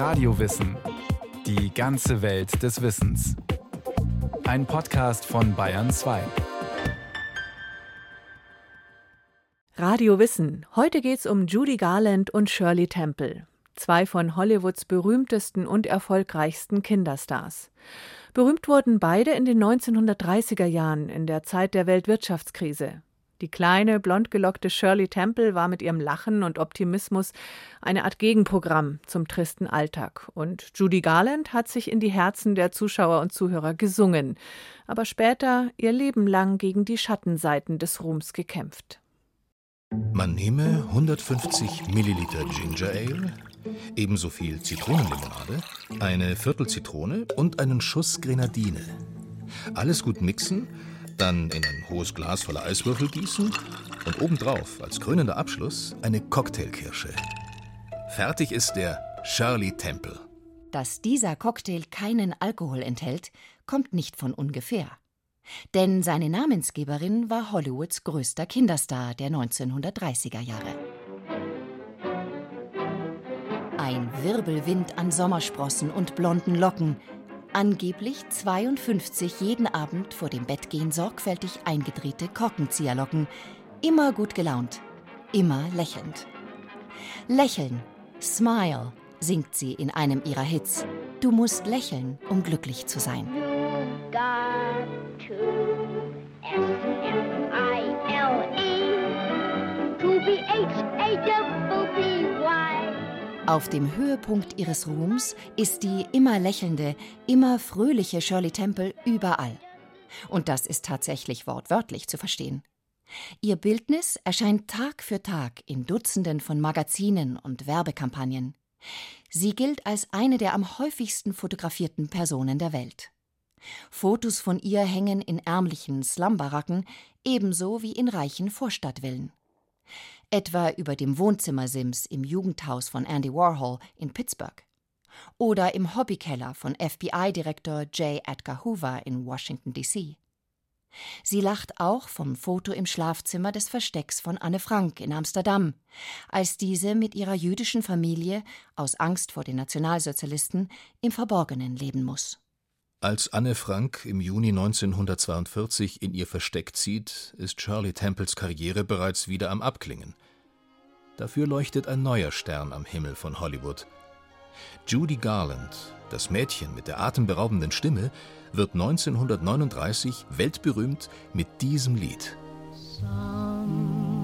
Radiowissen. Die ganze Welt des Wissens. Ein Podcast von Bayern 2. Radio Wissen. Heute geht's um Judy Garland und Shirley Temple. Zwei von Hollywoods berühmtesten und erfolgreichsten Kinderstars. Berühmt wurden beide in den 1930er Jahren, in der Zeit der Weltwirtschaftskrise. Die kleine, blondgelockte Shirley Temple war mit ihrem Lachen und Optimismus eine Art Gegenprogramm zum tristen Alltag. Und Judy Garland hat sich in die Herzen der Zuschauer und Zuhörer gesungen, aber später ihr Leben lang gegen die Schattenseiten des Ruhms gekämpft. Man nehme 150 Milliliter Ginger Ale, ebenso viel Zitronenlimonade, eine Viertel Zitrone und einen Schuss Grenadine. Alles gut mixen dann in ein hohes Glas voller Eiswürfel gießen und obendrauf als krönender Abschluss eine Cocktailkirsche. Fertig ist der Shirley Temple. Dass dieser Cocktail keinen Alkohol enthält, kommt nicht von ungefähr. Denn seine Namensgeberin war Hollywoods größter Kinderstar der 1930er Jahre. Ein Wirbelwind an Sommersprossen und blonden Locken, Angeblich 52 jeden Abend vor dem Bettgehen sorgfältig eingedrehte Korkenzieherlocken. Immer gut gelaunt, immer lächelnd. Lächeln, smile, singt sie in einem ihrer Hits. Du musst lächeln, um glücklich zu sein. To be H-A-double-B-Y auf dem Höhepunkt ihres Ruhms ist die immer lächelnde, immer fröhliche Shirley Temple überall. Und das ist tatsächlich wortwörtlich zu verstehen. Ihr Bildnis erscheint Tag für Tag in Dutzenden von Magazinen und Werbekampagnen. Sie gilt als eine der am häufigsten fotografierten Personen der Welt. Fotos von ihr hängen in ärmlichen Slumbaracken ebenso wie in reichen Vorstadtvillen etwa über dem Wohnzimmersims im Jugendhaus von Andy Warhol in Pittsburgh oder im Hobbykeller von FBI-Direktor J. Edgar Hoover in Washington, D.C. Sie lacht auch vom Foto im Schlafzimmer des Verstecks von Anne Frank in Amsterdam, als diese mit ihrer jüdischen Familie aus Angst vor den Nationalsozialisten im Verborgenen leben muss. Als Anne Frank im Juni 1942 in ihr Versteck zieht, ist Shirley Temples Karriere bereits wieder am Abklingen. Dafür leuchtet ein neuer Stern am Himmel von Hollywood. Judy Garland, das Mädchen mit der atemberaubenden Stimme, wird 1939 weltberühmt mit diesem Lied. Somewhere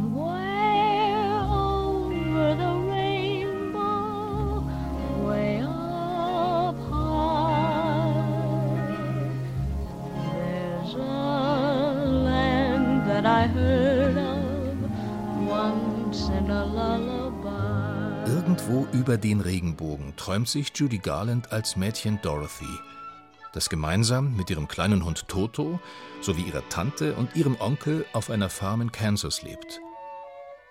über den Regenbogen träumt sich Judy Garland als Mädchen Dorothy, das gemeinsam mit ihrem kleinen Hund Toto sowie ihrer Tante und ihrem Onkel auf einer Farm in Kansas lebt.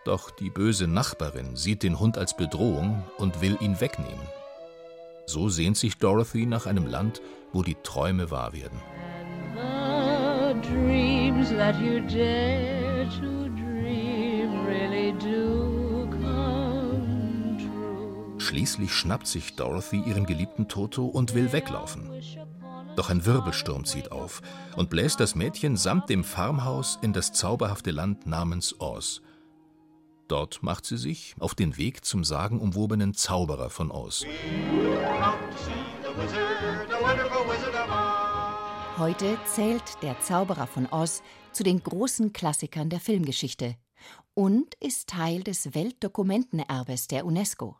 Doch die böse Nachbarin sieht den Hund als Bedrohung und will ihn wegnehmen. So sehnt sich Dorothy nach einem Land, wo die Träume wahr werden. dreams that you dare Schließlich schnappt sich Dorothy ihren geliebten Toto und will weglaufen. Doch ein Wirbelsturm zieht auf und bläst das Mädchen samt dem Farmhaus in das zauberhafte Land namens Oz. Dort macht sie sich auf den Weg zum sagenumwobenen Zauberer von Oz. Heute zählt der Zauberer von Oz zu den großen Klassikern der Filmgeschichte und ist Teil des Weltdokumentenerbes der UNESCO.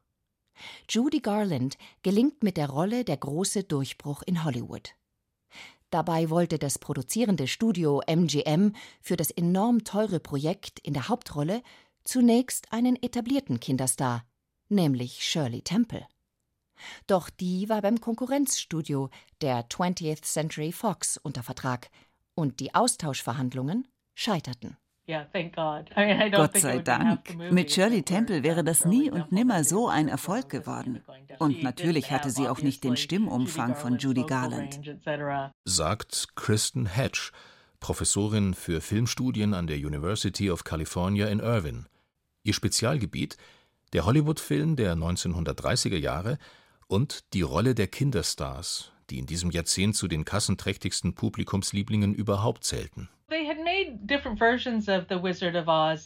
Judy Garland gelingt mit der Rolle der große Durchbruch in Hollywood. Dabei wollte das produzierende Studio MGM für das enorm teure Projekt in der Hauptrolle zunächst einen etablierten Kinderstar, nämlich Shirley Temple. Doch die war beim Konkurrenzstudio der 20th Century Fox unter Vertrag und die Austauschverhandlungen scheiterten. Gott sei Dank. Mit Shirley Temple wäre das nie und nimmer so ein Erfolg geworden. Und natürlich hatte sie auch nicht den Stimmumfang von Judy Garland. Sagt Kristen Hatch, Professorin für Filmstudien an der University of California in Irvine. Ihr Spezialgebiet der Hollywood-Film der 1930er Jahre und die Rolle der Kinderstars, die in diesem Jahrzehnt zu den kassenträchtigsten Publikumslieblingen überhaupt zählten.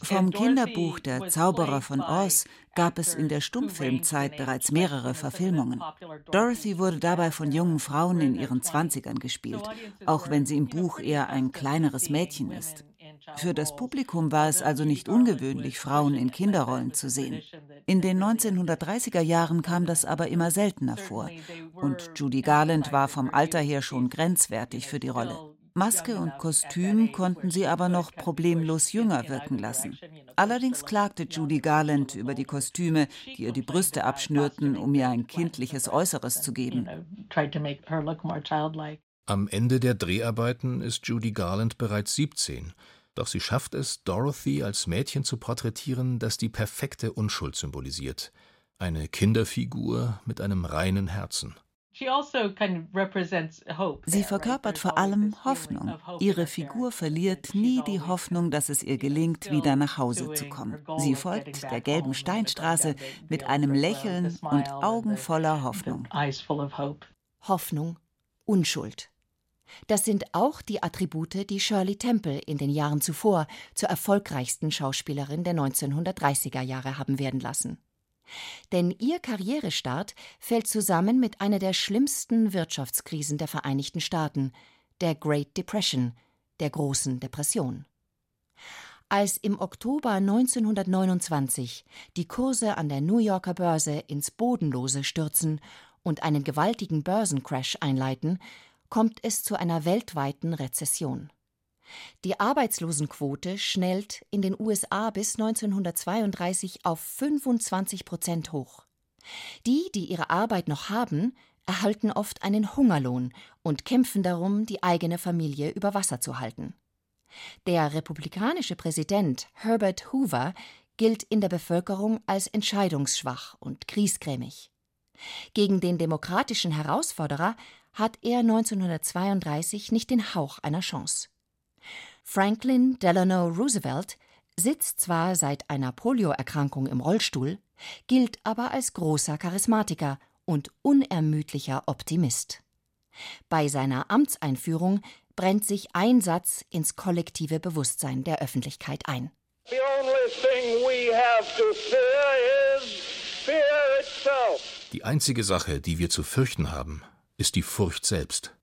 Vom Kinderbuch Der Zauberer von Oz gab es in der Stummfilmzeit bereits mehrere Verfilmungen. Dorothy wurde dabei von jungen Frauen in ihren Zwanzigern gespielt, auch wenn sie im Buch eher ein kleineres Mädchen ist. Für das Publikum war es also nicht ungewöhnlich, Frauen in Kinderrollen zu sehen. In den 1930er Jahren kam das aber immer seltener vor. Und Judy Garland war vom Alter her schon grenzwertig für die Rolle. Maske und Kostüm konnten sie aber noch problemlos jünger wirken lassen. Allerdings klagte Judy Garland über die Kostüme, die ihr die Brüste abschnürten, um ihr ein kindliches Äußeres zu geben. Am Ende der Dreharbeiten ist Judy Garland bereits 17 doch sie schafft es, Dorothy als Mädchen zu porträtieren, das die perfekte Unschuld symbolisiert. Eine Kinderfigur mit einem reinen Herzen. Also sie verkörpert vor allem Hoffnung. Ihre Figur verliert nie die Hoffnung, dass es ihr gelingt, wieder nach Hause zu kommen. Sie folgt der gelben Steinstraße mit einem Lächeln und Augen voller Hoffnung. Hoffnung, Unschuld. Das sind auch die Attribute, die Shirley Temple in den Jahren zuvor zur erfolgreichsten Schauspielerin der 1930er Jahre haben werden lassen. Denn ihr Karrierestart fällt zusammen mit einer der schlimmsten Wirtschaftskrisen der Vereinigten Staaten, der Great Depression, der großen Depression. Als im Oktober 1929 die Kurse an der New Yorker Börse ins Bodenlose stürzen und einen gewaltigen Börsencrash einleiten, kommt es zu einer weltweiten Rezession. Die Arbeitslosenquote schnellt in den USA bis 1932 auf 25 Prozent hoch. Die, die ihre Arbeit noch haben, erhalten oft einen Hungerlohn und kämpfen darum, die eigene Familie über Wasser zu halten. Der republikanische Präsident Herbert Hoover gilt in der Bevölkerung als entscheidungsschwach und kriesgrämig. Gegen den demokratischen Herausforderer hat er 1932 nicht den Hauch einer Chance. Franklin Delano Roosevelt sitzt zwar seit einer Polioerkrankung im Rollstuhl, gilt aber als großer Charismatiker und unermüdlicher Optimist. Bei seiner Amtseinführung brennt sich ein Satz ins kollektive Bewusstsein der Öffentlichkeit ein. Die einzige Sache, die wir zu fürchten haben, ist die Furcht selbst.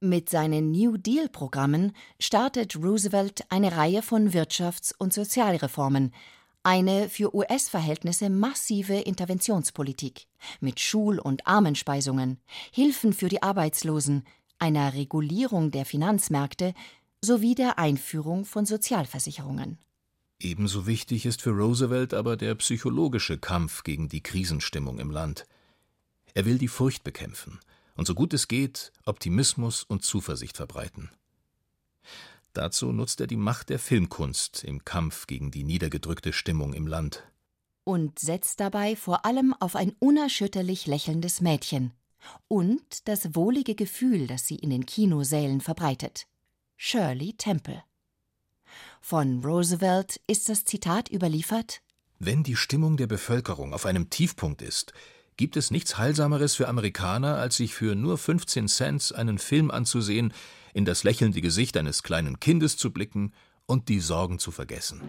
Mit seinen New Deal-Programmen startet Roosevelt eine Reihe von Wirtschafts- und Sozialreformen, eine für US-Verhältnisse massive Interventionspolitik mit Schul- und Armenspeisungen, Hilfen für die Arbeitslosen, einer Regulierung der Finanzmärkte sowie der Einführung von Sozialversicherungen. Ebenso wichtig ist für Roosevelt aber der psychologische Kampf gegen die Krisenstimmung im Land. Er will die Furcht bekämpfen, und so gut es geht Optimismus und Zuversicht verbreiten. Dazu nutzt er die Macht der Filmkunst im Kampf gegen die niedergedrückte Stimmung im Land. Und setzt dabei vor allem auf ein unerschütterlich lächelndes Mädchen und das wohlige Gefühl, das sie in den Kinosälen verbreitet. Shirley Temple. Von Roosevelt ist das Zitat überliefert Wenn die Stimmung der Bevölkerung auf einem Tiefpunkt ist, Gibt es nichts Heilsameres für Amerikaner, als sich für nur 15 Cent einen Film anzusehen, in das lächelnde Gesicht eines kleinen Kindes zu blicken und die Sorgen zu vergessen?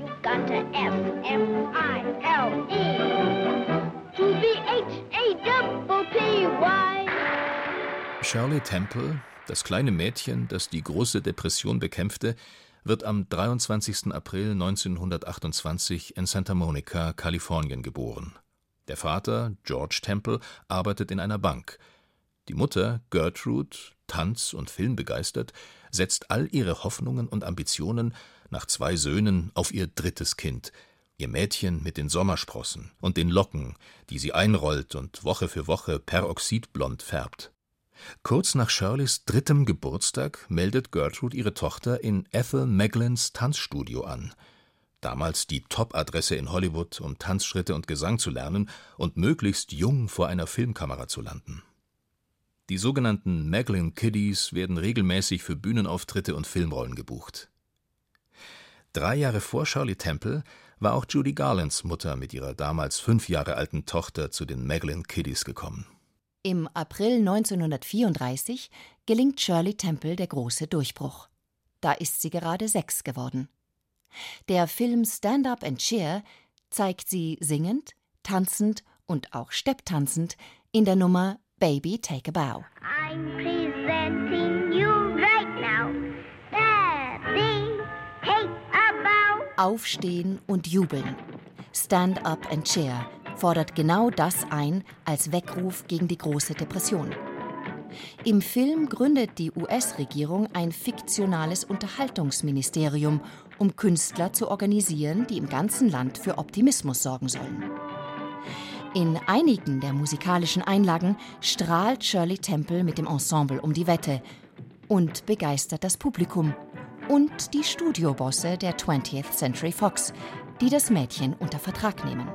Shirley Temple, das kleine Mädchen, das die große Depression bekämpfte, wird am 23. April 1928 in Santa Monica, Kalifornien geboren. Der Vater, George Temple, arbeitet in einer Bank. Die Mutter, Gertrude, tanz- und filmbegeistert, setzt all ihre Hoffnungen und Ambitionen nach zwei Söhnen auf ihr drittes Kind, ihr Mädchen mit den Sommersprossen und den Locken, die sie einrollt und Woche für Woche peroxidblond färbt. Kurz nach Shirleys drittem Geburtstag meldet Gertrude ihre Tochter in Ethel Meglins Tanzstudio an – damals die Top-Adresse in Hollywood, um Tanzschritte und Gesang zu lernen und möglichst jung vor einer Filmkamera zu landen. Die sogenannten Maglin Kiddies werden regelmäßig für Bühnenauftritte und Filmrollen gebucht. Drei Jahre vor Shirley Temple war auch Judy Garlands Mutter mit ihrer damals fünf Jahre alten Tochter zu den Maglin Kiddies gekommen. Im April 1934 gelingt Shirley Temple der große Durchbruch. Da ist sie gerade sechs geworden. Der Film Stand Up and Cheer zeigt sie singend, tanzend und auch stepptanzend in der Nummer Baby Take a Bow. I'm presenting you right now. Baby, take a bow. Aufstehen und jubeln. Stand Up and Cheer fordert genau das ein als Weckruf gegen die große Depression. Im Film gründet die US-Regierung ein fiktionales Unterhaltungsministerium, um Künstler zu organisieren, die im ganzen Land für Optimismus sorgen sollen. In einigen der musikalischen Einlagen strahlt Shirley Temple mit dem Ensemble um die Wette und begeistert das Publikum und die Studiobosse der 20th Century Fox, die das Mädchen unter Vertrag nehmen.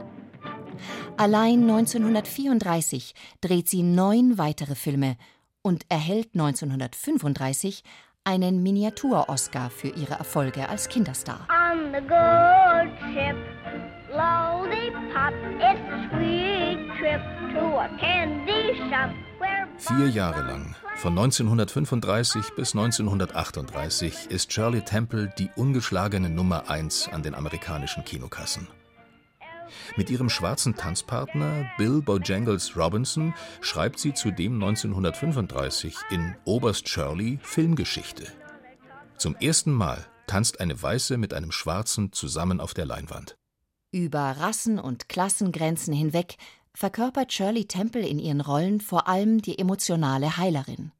Allein 1934 dreht sie neun weitere Filme und erhält 1935 einen Miniatur-Oscar für ihre Erfolge als Kinderstar. On the good ship, slowly pop, it's a sweet trip to a candy shop. Vier Jahre lang, von 1935 bis 1938, ist Shirley Temple die ungeschlagene Nummer 1 an den amerikanischen Kinokassen. Mit ihrem schwarzen Tanzpartner Bill Bojangles Robinson schreibt sie zudem 1935 in Oberst Shirley Filmgeschichte. Zum ersten Mal tanzt eine Weiße mit einem Schwarzen zusammen auf der Leinwand. Über Rassen- und Klassengrenzen hinweg verkörpert Shirley Temple in ihren Rollen vor allem die emotionale Heilerin.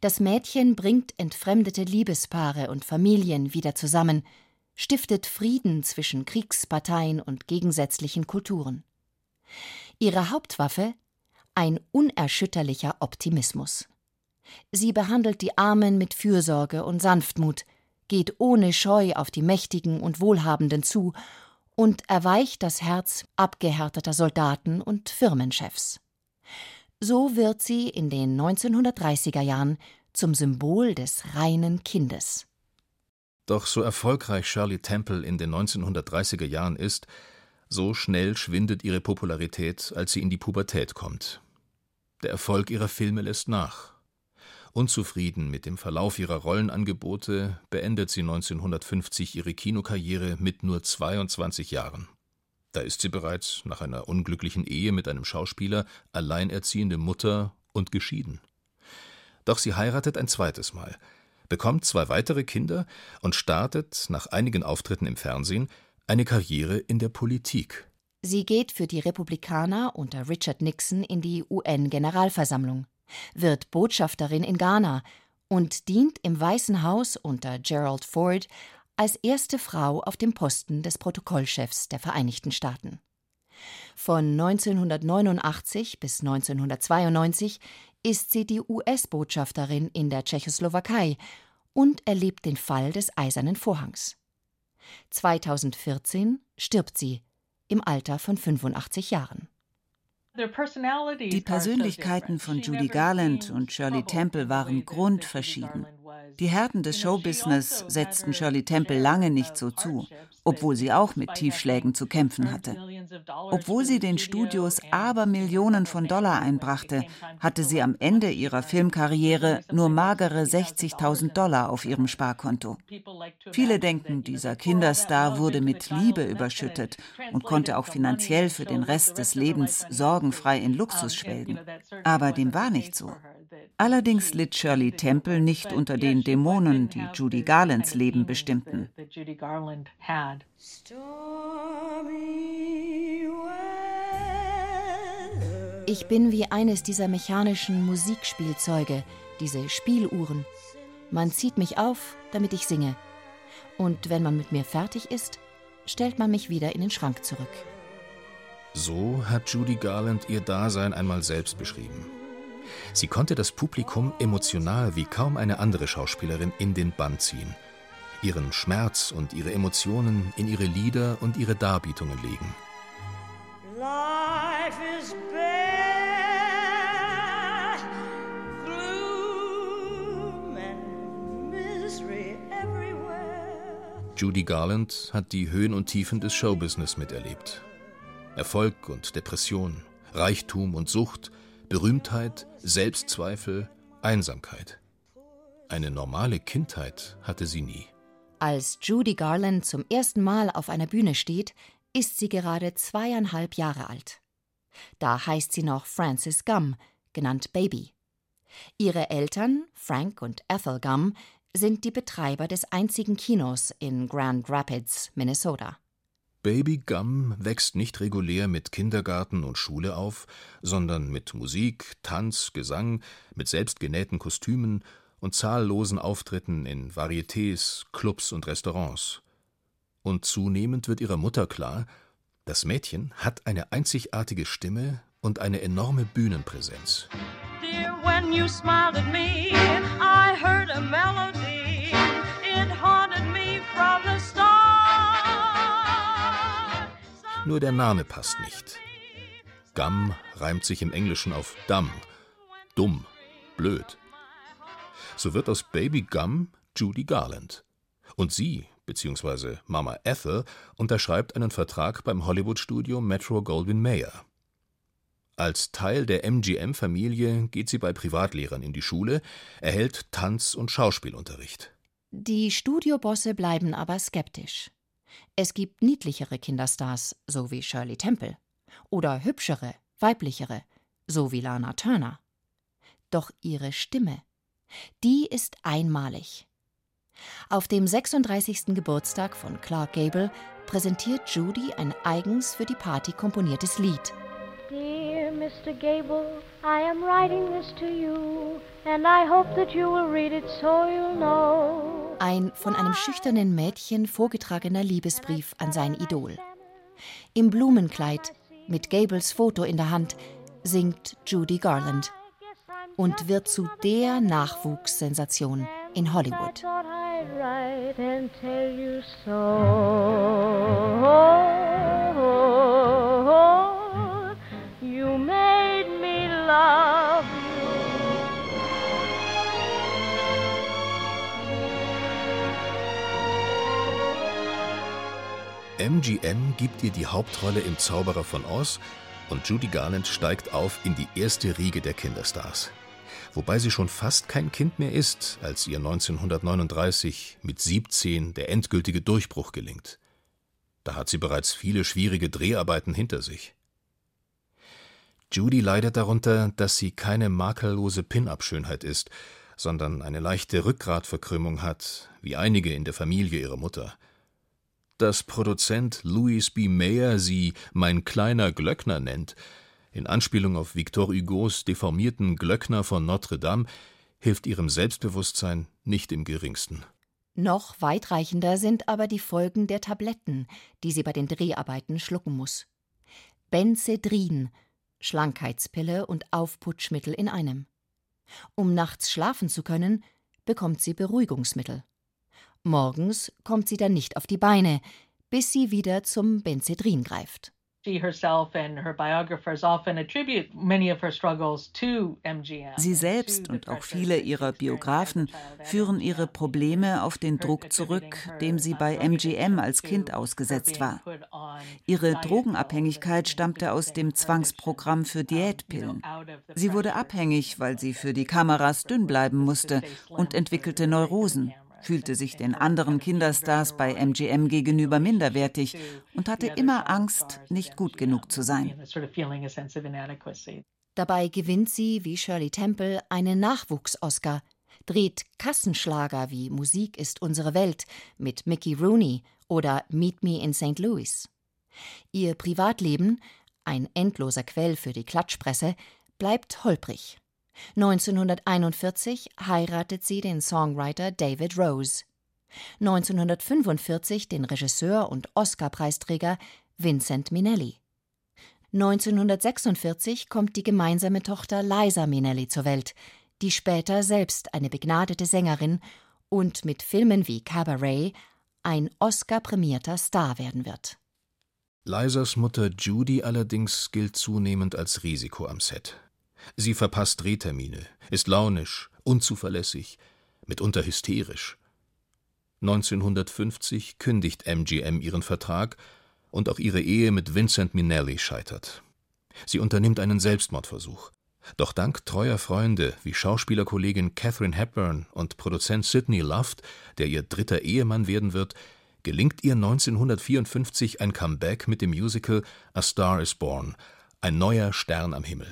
Das Mädchen bringt entfremdete Liebespaare und Familien wieder zusammen, stiftet Frieden zwischen Kriegsparteien und gegensätzlichen Kulturen. Ihre Hauptwaffe ein unerschütterlicher Optimismus. Sie behandelt die Armen mit Fürsorge und Sanftmut, geht ohne Scheu auf die Mächtigen und Wohlhabenden zu und erweicht das Herz abgehärteter Soldaten und Firmenchefs. So wird sie in den 1930er Jahren zum Symbol des reinen Kindes. Doch so erfolgreich Shirley Temple in den 1930er Jahren ist, so schnell schwindet ihre Popularität, als sie in die Pubertät kommt. Der Erfolg ihrer Filme lässt nach. Unzufrieden mit dem Verlauf ihrer Rollenangebote beendet sie 1950 ihre Kinokarriere mit nur 22 Jahren. Da ist sie bereits nach einer unglücklichen Ehe mit einem Schauspieler alleinerziehende Mutter und geschieden. Doch sie heiratet ein zweites Mal – bekommt zwei weitere Kinder und startet nach einigen Auftritten im Fernsehen eine Karriere in der Politik. Sie geht für die Republikaner unter Richard Nixon in die UN-Generalversammlung, wird Botschafterin in Ghana und dient im Weißen Haus unter Gerald Ford als erste Frau auf dem Posten des Protokollchefs der Vereinigten Staaten. Von 1989 bis 1992 ist sie die US-Botschafterin in der Tschechoslowakei und erlebt den Fall des Eisernen Vorhangs. 2014 stirbt sie im Alter von 85 Jahren. Die Persönlichkeiten von Judy Garland und Shirley Temple waren grundverschieden. Die Härten des Showbusiness setzten Shirley Temple lange nicht so zu, obwohl sie auch mit Tiefschlägen zu kämpfen hatte. Obwohl sie den Studios aber Millionen von Dollar einbrachte, hatte sie am Ende ihrer Filmkarriere nur magere 60.000 Dollar auf ihrem Sparkonto. Viele denken, dieser Kinderstar wurde mit Liebe überschüttet und konnte auch finanziell für den Rest des Lebens sorgenfrei in Luxus schwelgen. Aber dem war nicht so. Allerdings litt Shirley Temple nicht unter den Dämonen, die Judy Garlands Leben bestimmten. Ich bin wie eines dieser mechanischen Musikspielzeuge, diese Spieluhren. Man zieht mich auf, damit ich singe. Und wenn man mit mir fertig ist, stellt man mich wieder in den Schrank zurück. So hat Judy Garland ihr Dasein einmal selbst beschrieben. Sie konnte das Publikum emotional wie kaum eine andere Schauspielerin in den Bann ziehen, ihren Schmerz und ihre Emotionen in ihre Lieder und ihre Darbietungen legen. Life is bare, gloom and misery everywhere. Judy Garland hat die Höhen und Tiefen des Showbusiness miterlebt. Erfolg und Depression, Reichtum und Sucht – Berühmtheit, Selbstzweifel, Einsamkeit. Eine normale Kindheit hatte sie nie. Als Judy Garland zum ersten Mal auf einer Bühne steht, ist sie gerade zweieinhalb Jahre alt. Da heißt sie noch Frances Gum, genannt Baby. Ihre Eltern, Frank und Ethel Gum, sind die Betreiber des einzigen Kinos in Grand Rapids, Minnesota. Baby Gum wächst nicht regulär mit Kindergarten und Schule auf, sondern mit Musik, Tanz, Gesang, mit selbstgenähten Kostümen und zahllosen Auftritten in Varietés, Clubs und Restaurants. Und zunehmend wird ihrer Mutter klar, das Mädchen hat eine einzigartige Stimme und eine enorme Bühnenpräsenz. Dear, Nur der Name passt nicht. Gum reimt sich im Englischen auf dumb, dumm, blöd. So wird aus Baby Gum Judy Garland. Und sie, bzw. Mama Ethel, unterschreibt einen Vertrag beim Hollywood-Studio Metro Goldwyn Mayer. Als Teil der MGM-Familie geht sie bei Privatlehrern in die Schule, erhält Tanz- und Schauspielunterricht. Die Studiobosse bleiben aber skeptisch. Es gibt niedlichere Kinderstars, so wie Shirley Temple, oder hübschere, weiblichere, so wie Lana Turner. Doch ihre Stimme, die ist einmalig. Auf dem 36. Geburtstag von Clark Gable präsentiert Judy ein eigens für die Party komponiertes Lied. Mr. Gable, I am writing this to you, and I hope that you will read it so you'll know. Ein von einem schüchternen Mädchen vorgetragener Liebesbrief an sein Idol. Im Blumenkleid, mit Gables Foto in der Hand, singt Judy Garland und wird zu der Nachwuchssensation in Hollywood. MGM gibt ihr die Hauptrolle im Zauberer von Oz und Judy Garland steigt auf in die erste Riege der Kinderstars wobei sie schon fast kein Kind mehr ist, als ihr 1939 mit 17 der endgültige Durchbruch gelingt. Da hat sie bereits viele schwierige Dreharbeiten hinter sich. Judy leidet darunter, dass sie keine makellose Pin-up-Schönheit ist, sondern eine leichte Rückgratverkrümmung hat, wie einige in der Familie ihrer Mutter. Dass Produzent Louis B. Mayer sie mein kleiner Glöckner nennt, in Anspielung auf Victor Hugos deformierten Glöckner von Notre Dame, hilft ihrem Selbstbewusstsein nicht im geringsten. Noch weitreichender sind aber die Folgen der Tabletten, die sie bei den Dreharbeiten schlucken muss. Benzedrin, Schlankheitspille und Aufputschmittel in einem. Um nachts schlafen zu können, bekommt sie Beruhigungsmittel. Morgens kommt sie dann nicht auf die Beine, bis sie wieder zum Benzedrin greift. Sie selbst und auch viele ihrer Biografen führen ihre Probleme auf den Druck zurück, dem sie bei MGM als Kind ausgesetzt war. Ihre Drogenabhängigkeit stammte aus dem Zwangsprogramm für Diätpillen. Sie wurde abhängig, weil sie für die Kameras dünn bleiben musste und entwickelte Neurosen fühlte sich den anderen Kinderstars bei MGM gegenüber minderwertig und hatte immer Angst, nicht gut genug zu sein. Dabei gewinnt sie, wie Shirley Temple, einen Nachwuchs-Oscar, dreht Kassenschlager wie Musik ist unsere Welt mit Mickey Rooney oder Meet Me in St. Louis. Ihr Privatleben, ein endloser Quell für die Klatschpresse, bleibt holprig. 1941 heiratet sie den Songwriter David Rose. 1945 den Regisseur und Oscar-Preisträger Vincent Minnelli. 1946 kommt die gemeinsame Tochter Liza Minnelli zur Welt, die später selbst eine begnadete Sängerin und mit Filmen wie Cabaret ein Oscar-prämierter Star werden wird. Lizas Mutter Judy allerdings gilt zunehmend als Risiko am Set. Sie verpasst Drehtermine, ist launisch, unzuverlässig, mitunter hysterisch. 1950 kündigt MGM ihren Vertrag und auch ihre Ehe mit Vincent Minnelli scheitert. Sie unternimmt einen Selbstmordversuch. Doch dank treuer Freunde wie Schauspielerkollegin Catherine Hepburn und Produzent Sidney Luft, der ihr dritter Ehemann werden wird, gelingt ihr 1954 ein Comeback mit dem Musical A Star is Born, ein neuer Stern am Himmel.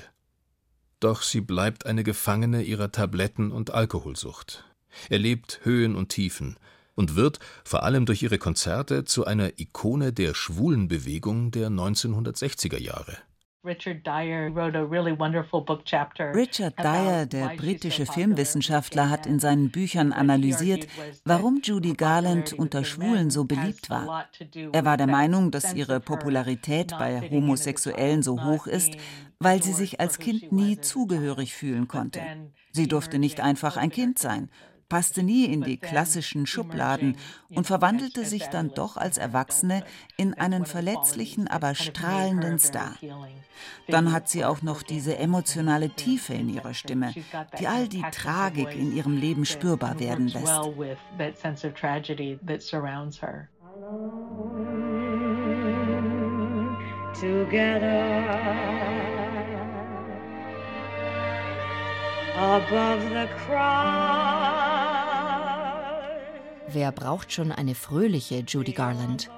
Doch sie bleibt eine Gefangene ihrer Tabletten und Alkoholsucht, erlebt Höhen und Tiefen und wird, vor allem durch ihre Konzerte, zu einer Ikone der schwulen Bewegung der 1960er Jahre. Richard Dyer, der britische Filmwissenschaftler, hat in seinen Büchern analysiert, warum Judy Garland unter Schwulen so beliebt war. Er war der Meinung, dass ihre Popularität bei Homosexuellen so hoch ist, weil sie sich als Kind nie zugehörig fühlen konnte. Sie durfte nicht einfach ein Kind sein, passte nie in die klassischen Schubladen und verwandelte sich dann doch als Erwachsene in einen verletzlichen, aber strahlenden Star. Dann hat sie auch noch diese emotionale Tiefe in ihrer Stimme, die all die Tragik in ihrem Leben spürbar werden lässt. Together above the crowd. Wer braucht schon eine fröhliche Judy Garland?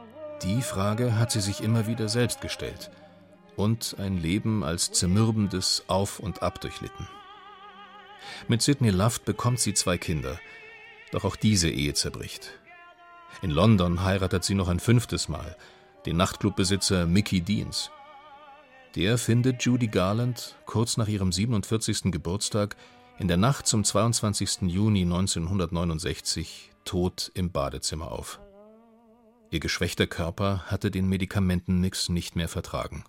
Die Frage hat sie sich immer wieder selbst gestellt und ein Leben als zermürbendes Auf und Ab durchlitten. Mit Sidney Luft bekommt sie zwei Kinder, doch auch diese Ehe zerbricht. In London heiratet sie noch ein fünftes Mal, den Nachtclubbesitzer Mickey Deans. Der findet Judy Garland kurz nach ihrem 47. Geburtstag in der Nacht zum 22. Juni 1969 tot im Badezimmer auf. Ihr geschwächter Körper hatte den Medikamentenmix nicht mehr vertragen.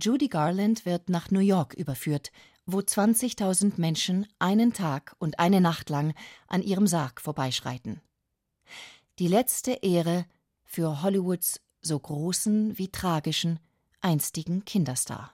Judy Garland wird nach New York überführt, wo 20.000 Menschen einen Tag und eine Nacht lang an ihrem Sarg vorbeischreiten. Die letzte Ehre für Hollywoods so großen wie tragischen einstigen Kinderstar.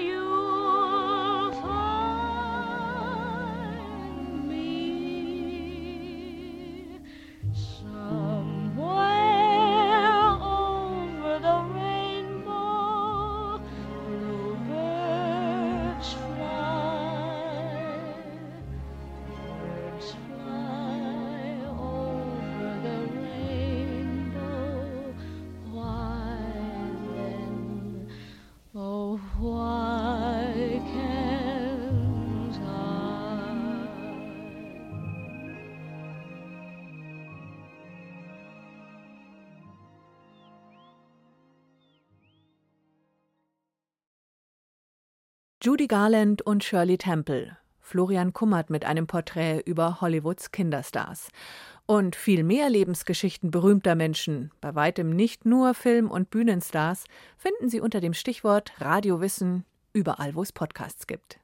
Judy Garland und Shirley Temple. Florian Kummert mit einem Porträt über Hollywoods Kinderstars. Und viel mehr Lebensgeschichten berühmter Menschen, bei weitem nicht nur Film- und Bühnenstars, finden Sie unter dem Stichwort Radiowissen überall, wo es Podcasts gibt.